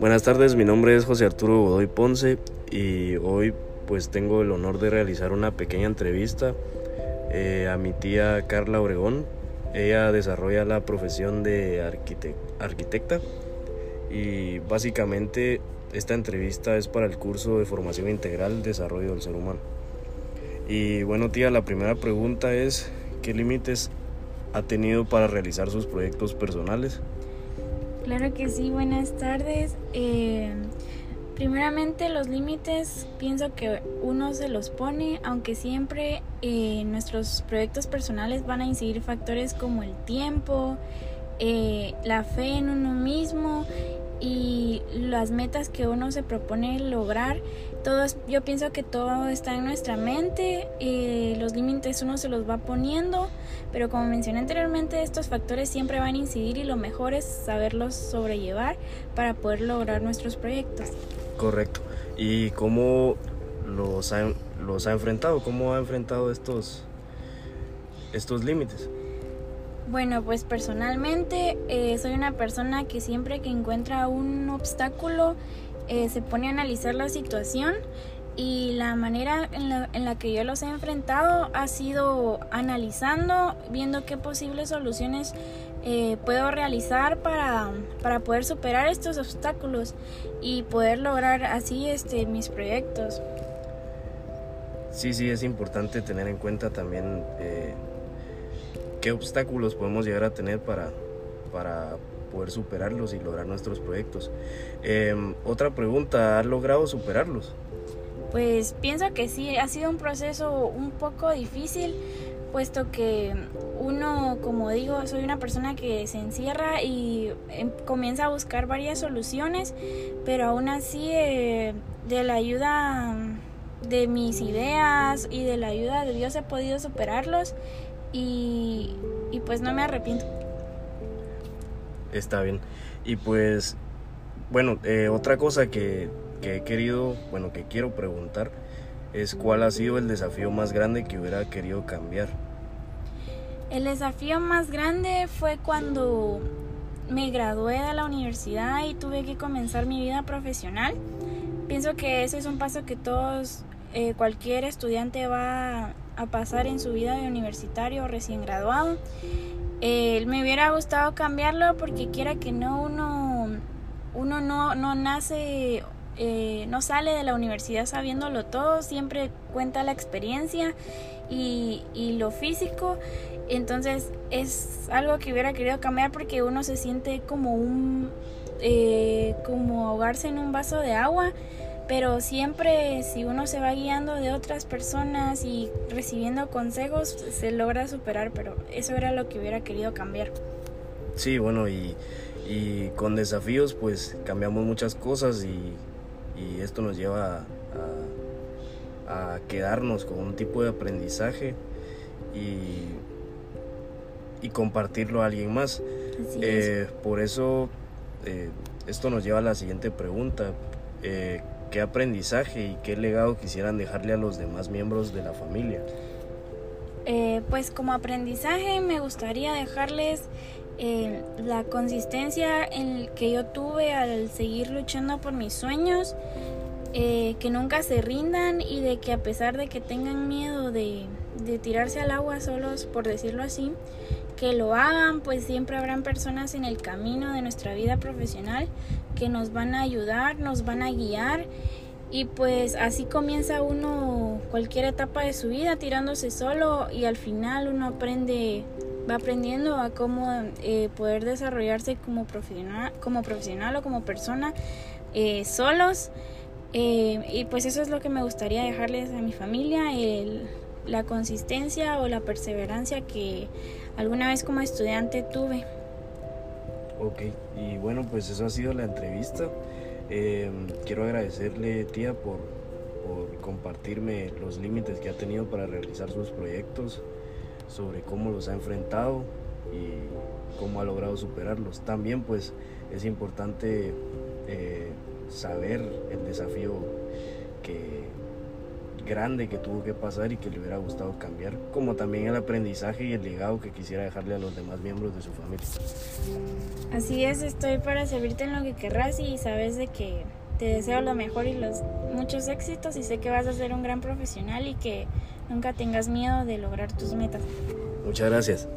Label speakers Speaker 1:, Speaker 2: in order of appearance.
Speaker 1: Buenas tardes, mi nombre es José Arturo Godoy Ponce y hoy pues tengo el honor de realizar una pequeña entrevista eh, a mi tía Carla Obregón. Ella desarrolla la profesión de arquitecta y básicamente esta entrevista es para el curso de formación integral desarrollo del ser humano. Y bueno tía, la primera pregunta es ¿qué límites ha tenido para realizar sus proyectos personales?
Speaker 2: Claro que sí, buenas tardes. Eh, primeramente los límites pienso que uno se los pone, aunque siempre eh, nuestros proyectos personales van a incidir factores como el tiempo, eh, la fe en uno mismo y las metas que uno se propone lograr. Todos, yo pienso que todo está en nuestra mente, y los límites uno se los va poniendo, pero como mencioné anteriormente, estos factores siempre van a incidir y lo mejor es saberlos sobrellevar para poder lograr nuestros proyectos.
Speaker 1: Correcto. ¿Y cómo los ha, los ha enfrentado? ¿Cómo ha enfrentado estos, estos límites?
Speaker 2: Bueno, pues personalmente eh, soy una persona que siempre que encuentra un obstáculo eh, se pone a analizar la situación y la manera en la, en la, que yo los he enfrentado ha sido analizando, viendo qué posibles soluciones eh, puedo realizar para, para, poder superar estos obstáculos y poder lograr así este, mis proyectos.
Speaker 1: Sí, sí, es importante tener en cuenta también qué obstáculos podemos llegar a tener para, para poder superarlos y lograr nuestros proyectos. Em, otra pregunta, ¿has logrado superarlos?
Speaker 2: Pues pienso que sí, ha sido un proceso un poco difícil, puesto que uno, como digo, soy una persona que se encierra y em, comienza a buscar varias soluciones, pero aún así eh, de la ayuda de mis ideas y de la ayuda de Dios he podido superarlos y, pues no me arrepiento.
Speaker 1: Está bien. Y pues, bueno, eh, otra cosa que, que he querido, bueno, que quiero preguntar es cuál ha sido el desafío más grande que hubiera querido cambiar.
Speaker 2: El desafío más grande fue cuando me gradué de la universidad y tuve que comenzar mi vida profesional. Pienso que ese es un paso que todos, eh, cualquier estudiante va a pasar en su vida de universitario recién graduado. Eh, me hubiera gustado cambiarlo porque quiera que no, uno, uno no, no nace, eh, no sale de la universidad sabiéndolo todo, siempre cuenta la experiencia y, y lo físico. Entonces es algo que hubiera querido cambiar porque uno se siente como un, eh, como ahogarse en un vaso de agua pero siempre si uno se va guiando de otras personas y recibiendo consejos se logra superar, pero eso era lo que hubiera querido cambiar.
Speaker 1: Sí, bueno, y, y con desafíos pues cambiamos muchas cosas y, y esto nos lleva a, a, quedarnos con un tipo de aprendizaje y, y compartirlo a alguien más. Eh, por eso eh, esto nos lleva a la siguiente pregunta. Eh, qué aprendizaje y qué legado quisieran dejarle a los demás miembros de la familia?
Speaker 2: Eh, pues como aprendizaje me gustaría dejarles eh, la consistencia en que yo tuve al seguir luchando por mis sueños, eh, que nunca se rindan y de que a pesar de que tengan miedo de, de tirarse al agua solos, por decirlo así, que lo hagan, pues siempre habrán personas en el camino de nuestra vida profesional que nos van a ayudar, nos van a guiar y pues así comienza uno cualquier etapa de su vida tirándose solo y al final uno aprende, va aprendiendo a cómo eh, poder desarrollarse como profesional, como profesional o como persona eh, solos. Eh, y pues eso es lo que me gustaría dejarles a mi familia, el, la consistencia o la perseverancia que alguna vez como estudiante tuve.
Speaker 1: Ok, y bueno, pues eso ha sido la entrevista. Eh, quiero agradecerle, tía, por, compartirme los límites que ha tenido para realizar sus proyectos, sobre cómo los ha enfrentado y cómo ha logrado superarlos. También, pues, es importante eh, saber el desafío que grande que tuvo que pasar y que le hubiera gustado cambiar, como también el aprendizaje y el legado que quisiera dejarle a los demás miembros de su familia.
Speaker 2: Así es, estoy para servirte en lo que querrás y sabes de que te deseo lo mejor y los muchos éxitos y sé que vas a ser un gran profesional y que nunca tengas miedo de lograr tus metas.
Speaker 1: Muchas gracias.